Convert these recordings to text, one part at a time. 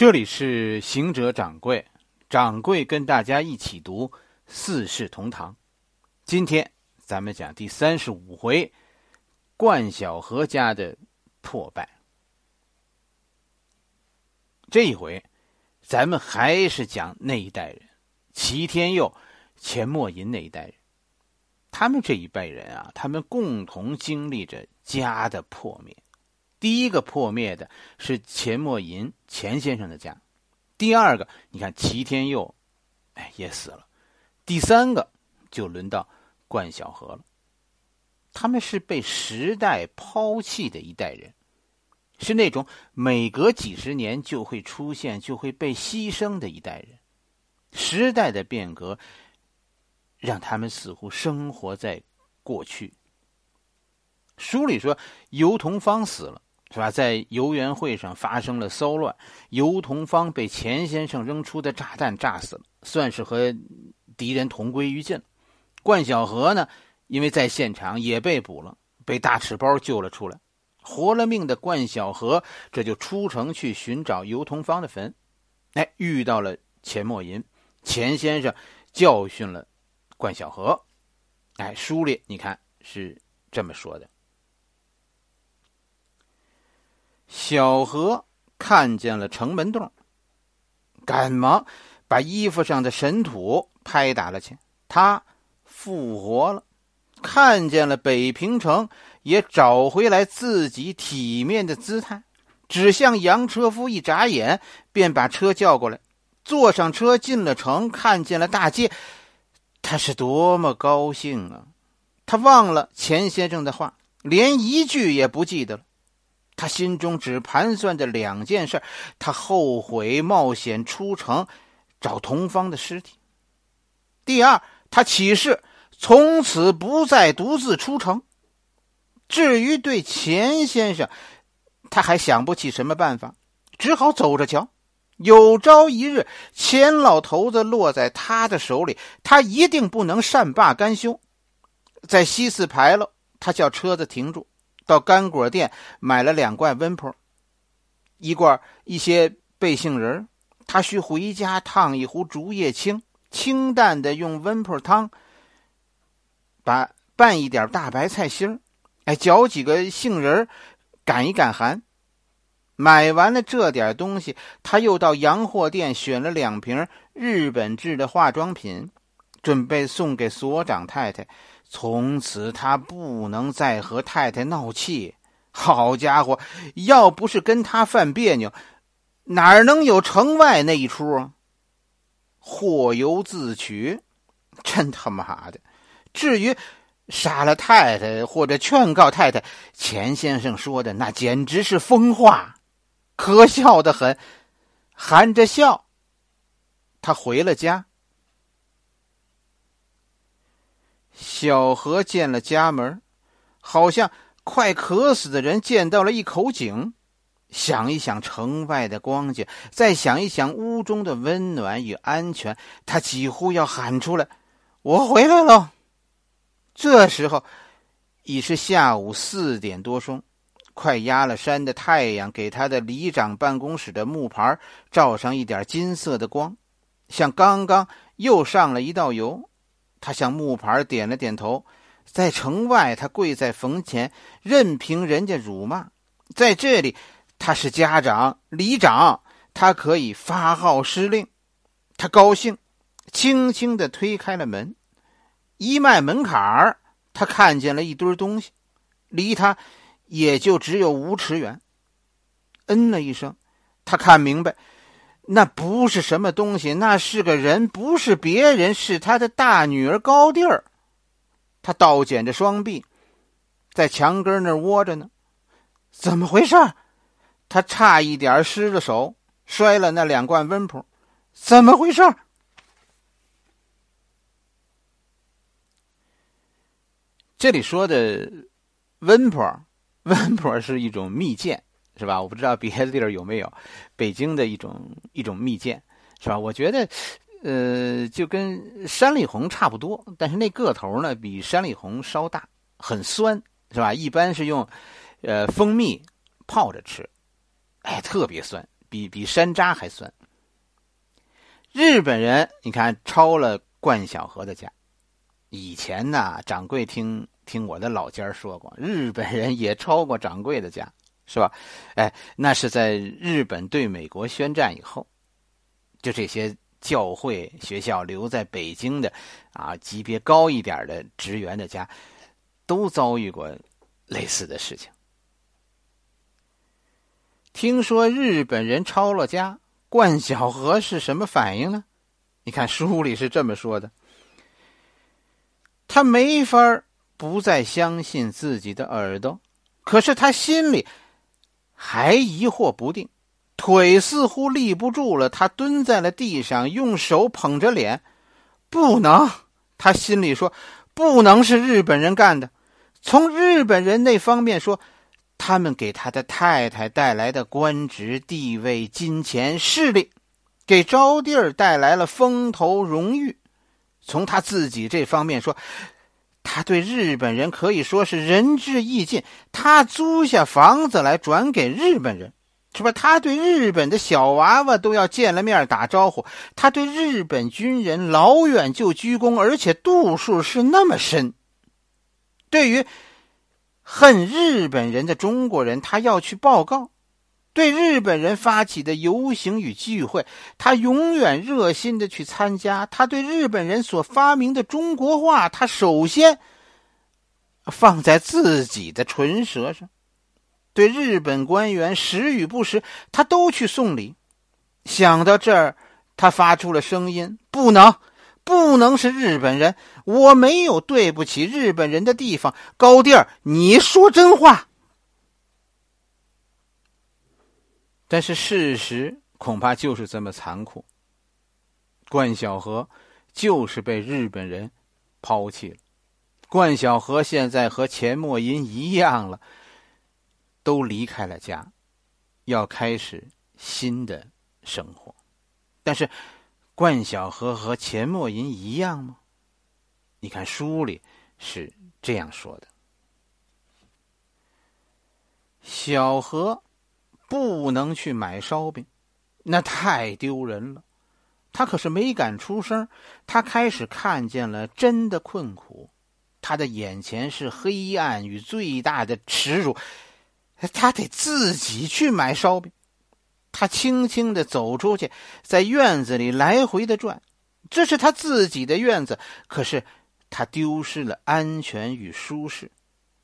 这里是行者掌柜，掌柜跟大家一起读《四世同堂》。今天咱们讲第三十五回，冠晓荷家的破败。这一回，咱们还是讲那一代人，齐天佑、钱默吟那一代人。他们这一辈人啊，他们共同经历着家的破灭。第一个破灭的是钱默吟钱先生的家，第二个，你看齐天佑，哎也死了，第三个就轮到冠晓荷了。他们是被时代抛弃的一代人，是那种每隔几十年就会出现、就会被牺牲的一代人。时代的变革让他们似乎生活在过去。书里说尤同芳死了。是吧？在游园会上发生了骚乱，尤同芳被钱先生扔出的炸弹炸死了，算是和敌人同归于尽。冠晓荷呢，因为在现场也被捕了，被大赤包救了出来。活了命的冠晓荷这就出城去寻找尤同芳的坟，哎，遇到了钱默吟，钱先生教训了冠晓荷。哎，书里你看是这么说的。小何看见了城门洞，赶忙把衣服上的神土拍打了去。他复活了，看见了北平城，也找回来自己体面的姿态。只向杨车夫一眨眼，便把车叫过来，坐上车进了城，看见了大街，他是多么高兴啊！他忘了钱先生的话，连一句也不记得了。他心中只盘算着两件事：他后悔冒险出城找同芳的尸体；第二，他起誓从此不再独自出城。至于对钱先生，他还想不起什么办法，只好走着瞧。有朝一日，钱老头子落在他的手里，他一定不能善罢甘休。在西四牌楼，他叫车子停住。到干果店买了两罐温铺，一罐一些贝杏仁他需回家烫一壶竹叶青，清淡的用温铺汤，把拌一点大白菜心哎，嚼几个杏仁赶一赶寒。买完了这点东西，他又到洋货店选了两瓶日本制的化妆品，准备送给所长太太。从此他不能再和太太闹气。好家伙，要不是跟他犯别扭，哪能有城外那一出啊？祸由自取，真他妈的！至于杀了太太或者劝告太太，钱先生说的那简直是疯话，可笑的很。含着笑，他回了家。小何见了家门，好像快渴死的人见到了一口井。想一想城外的光景，再想一想屋中的温暖与安全，他几乎要喊出来：“我回来了。”这时候已是下午四点多钟，快压了山的太阳给他的里长办公室的木牌照上一点金色的光，像刚刚又上了一道油。他向木牌点了点头，在城外，他跪在坟前，任凭人家辱骂；在这里，他是家长、里长，他可以发号施令。他高兴，轻轻的推开了门，一迈门槛儿，他看见了一堆东西，离他也就只有五尺远。嗯了一声，他看明白。那不是什么东西，那是个人，不是别人，是他的大女儿高第儿。他倒剪着双臂，在墙根那窝着呢。怎么回事？他差一点失了手，摔了那两罐温普。怎么回事？这里说的温普，温普是一种蜜饯。是吧？我不知道别的地儿有没有，北京的一种一种蜜饯，是吧？我觉得，呃，就跟山里红差不多，但是那个头呢比山里红稍大，很酸，是吧？一般是用，呃，蜂蜜泡着吃，哎，特别酸。比比山楂还酸。日本人，你看抄了冠晓荷的家。以前呢，掌柜听听我的老家说过，日本人也抄过掌柜的家，是吧？哎，那是在日本对美国宣战以后，就这些教会学校留在北京的，啊，级别高一点的职员的家，都遭遇过类似的事情。听说日本人抄了家，冠晓荷是什么反应呢？你看书里是这么说的。他没法不再相信自己的耳朵，可是他心里还疑惑不定，腿似乎立不住了。他蹲在了地上，用手捧着脸，不能。他心里说：“不能是日本人干的。”从日本人那方面说，他们给他的太太带来的官职、地位、金钱、势力，给招娣儿带来了风头、荣誉。从他自己这方面说，他对日本人可以说是仁至义尽。他租下房子来转给日本人，是吧？他对日本的小娃娃都要见了面打招呼。他对日本军人老远就鞠躬，而且度数是那么深。对于恨日本人的中国人，他要去报告。对日本人发起的游行与聚会，他永远热心的去参加。他对日本人所发明的中国话，他首先放在自己的唇舌上。对日本官员时与不时，他都去送礼。想到这儿，他发出了声音：“不能，不能是日本人！我没有对不起日本人的地方。”高第儿，你说真话。但是事实恐怕就是这么残酷。冠晓荷就是被日本人抛弃了。冠晓荷现在和钱默吟一样了，都离开了家，要开始新的生活。但是，冠晓荷和钱默吟一样吗？你看书里是这样说的：小荷。不能去买烧饼，那太丢人了。他可是没敢出声。他开始看见了真的困苦，他的眼前是黑暗与最大的耻辱。他得自己去买烧饼。他轻轻的走出去，在院子里来回的转。这是他自己的院子，可是他丢失了安全与舒适。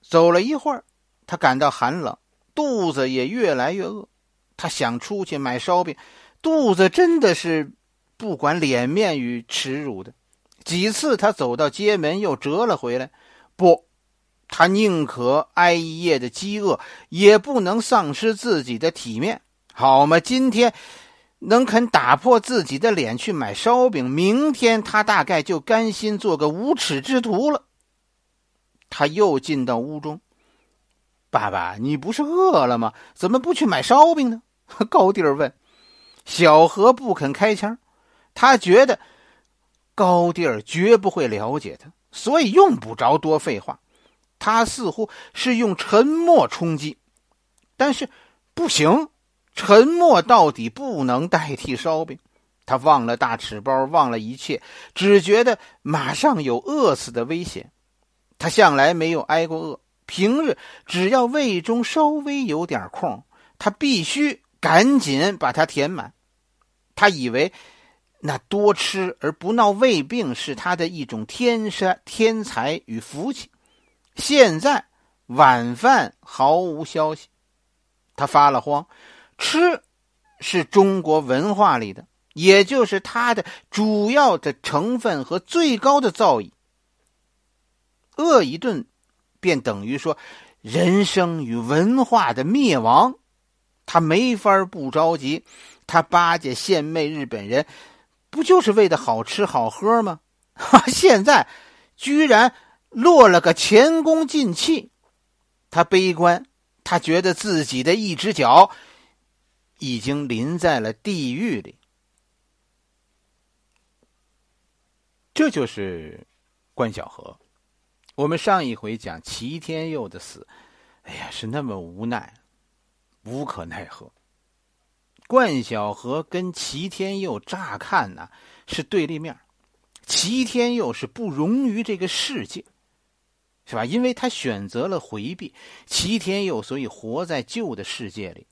走了一会儿，他感到寒冷。肚子也越来越饿，他想出去买烧饼，肚子真的是不管脸面与耻辱的。几次他走到街门又折了回来，不，他宁可挨一夜的饥饿，也不能丧失自己的体面，好吗？今天能肯打破自己的脸去买烧饼，明天他大概就甘心做个无耻之徒了。他又进到屋中。爸爸，你不是饿了吗？怎么不去买烧饼呢？高第儿问。小何不肯开腔，他觉得高第儿绝不会了解他，所以用不着多废话。他似乎是用沉默冲击，但是不行，沉默到底不能代替烧饼。他忘了大纸包，忘了一切，只觉得马上有饿死的危险。他向来没有挨过饿。平日只要胃中稍微有点空，他必须赶紧把它填满。他以为那多吃而不闹胃病是他的一种天山天才与福气。现在晚饭毫无消息，他发了慌。吃是中国文化里的，也就是它的主要的成分和最高的造诣。饿一顿。便等于说，人生与文化的灭亡，他没法不着急。他巴结献媚日本人，不就是为的好吃好喝吗？哈现在居然落了个前功尽弃，他悲观，他觉得自己的一只脚已经临在了地狱里。这就是关小河。我们上一回讲齐天佑的死，哎呀，是那么无奈，无可奈何。冠晓荷跟齐天佑乍看呢是对立面，齐天佑是不容于这个世界，是吧？因为他选择了回避，齐天佑所以活在旧的世界里。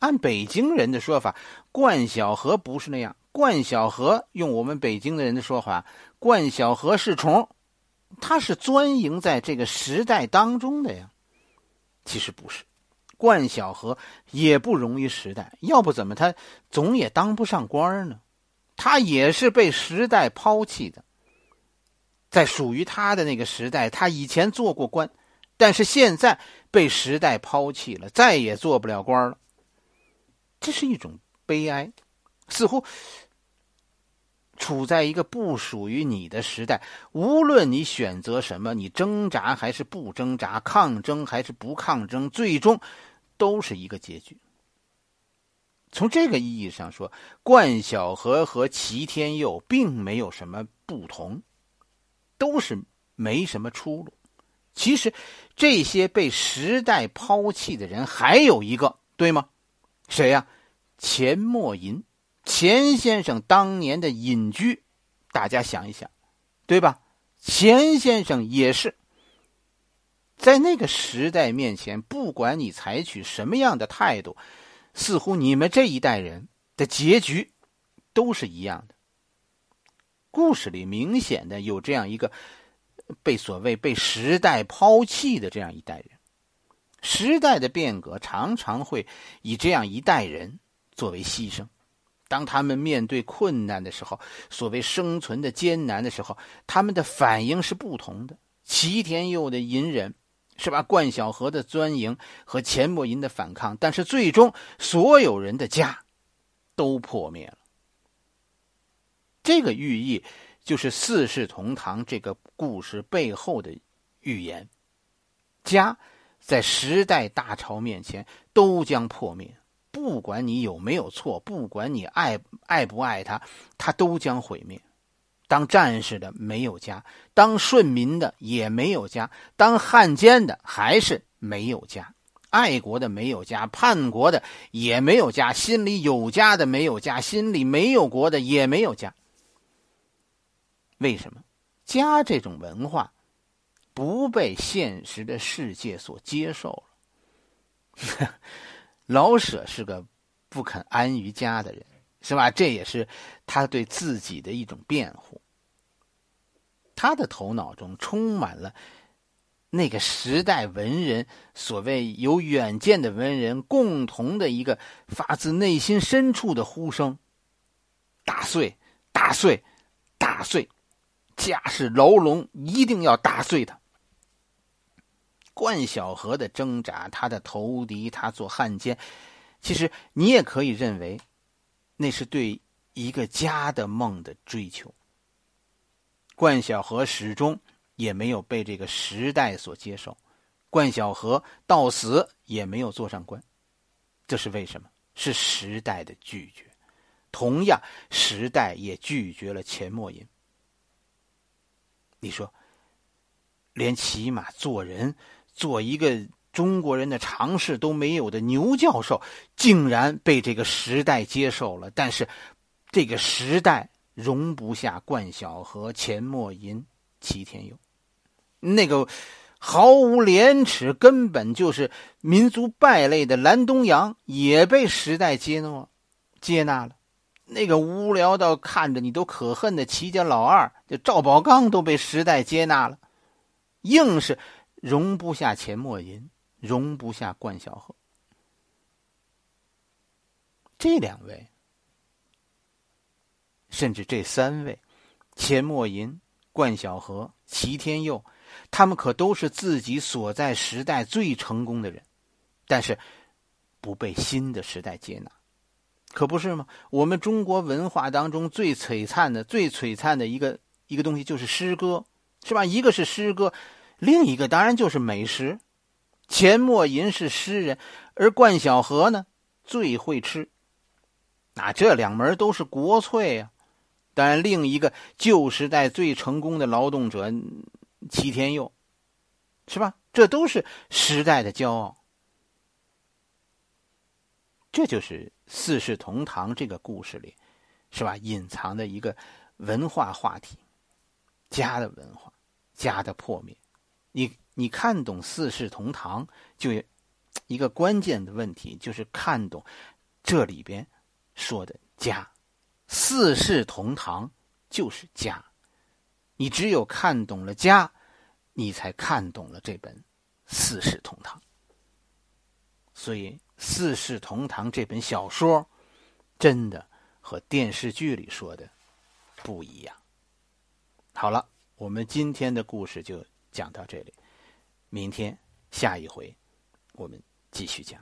按北京人的说法，冠晓荷不是那样。冠晓荷用我们北京的人的说法，冠晓荷是虫，他是钻营在这个时代当中的呀。其实不是。冠晓荷也不容于时代，要不怎么他总也当不上官呢？他也是被时代抛弃的。在属于他的那个时代，他以前做过官，但是现在被时代抛弃了，再也做不了官了。这是一种悲哀，似乎处在一个不属于你的时代。无论你选择什么，你挣扎还是不挣扎，抗争还是不抗争，最终。都是一个结局。从这个意义上说，冠晓荷和齐天佑并没有什么不同，都是没什么出路。其实，这些被时代抛弃的人还有一个，对吗？谁呀？钱默吟，钱先生当年的隐居，大家想一想，对吧？钱先生也是。在那个时代面前，不管你采取什么样的态度，似乎你们这一代人的结局都是一样的。故事里明显的有这样一个被所谓被时代抛弃的这样一代人。时代的变革常常会以这样一代人作为牺牲。当他们面对困难的时候，所谓生存的艰难的时候，他们的反应是不同的。齐天佑的隐忍。是吧？冠晓荷的钻营和钱默吟的反抗，但是最终所有人的家都破灭了。这个寓意就是四世同堂这个故事背后的预言：家在时代大潮面前都将破灭，不管你有没有错，不管你爱爱不爱他，他都将毁灭。当战士的没有家，当顺民的也没有家，当汉奸的还是没有家，爱国的没有家，叛国的也没有家，心里有家的没有家，心里没有国的也没有家。为什么？家这种文化不被现实的世界所接受了。老舍是个不肯安于家的人。是吧？这也是他对自己的一种辩护。他的头脑中充满了那个时代文人所谓有远见的文人共同的一个发自内心深处的呼声：打碎，打碎，打碎！家是牢笼，一定要打碎它。冠晓荷的挣扎，他的投敌，他做汉奸，其实你也可以认为。那是对一个家的梦的追求。冠晓荷始终也没有被这个时代所接受，冠晓荷到死也没有做上官，这是为什么？是时代的拒绝。同样，时代也拒绝了钱默吟。你说，连起码做人，做一个。中国人的常识都没有的牛教授，竟然被这个时代接受了。但是，这个时代容不下冠晓荷、钱默吟、齐天佑，那个毫无廉耻、根本就是民族败类的蓝东阳，也被时代接纳接纳了。那个无聊到看着你都可恨的齐家老二，就赵宝刚都被时代接纳了，硬是容不下钱默吟。容不下冠晓荷，这两位，甚至这三位，钱默吟、冠晓荷、齐天佑，他们可都是自己所在时代最成功的人，但是不被新的时代接纳，可不是吗？我们中国文化当中最璀璨的、最璀璨的一个一个东西就是诗歌，是吧？一个是诗歌，另一个当然就是美食。钱默吟是诗人，而冠晓荷呢最会吃。那这两门都是国粹呀。当然，另一个旧时代最成功的劳动者齐天佑，是吧？这都是时代的骄傲。这就是“四世同堂”这个故事里，是吧？隐藏的一个文化话题，家的文化，家的破灭。你你看懂“四世同堂”，就一个关键的问题，就是看懂这里边说的家，“四世同堂”就是家。你只有看懂了家，你才看懂了这本《四世同堂》。所以，《四世同堂》这本小说，真的和电视剧里说的不一样。好了，我们今天的故事就讲到这里，明天下一回我们继续讲。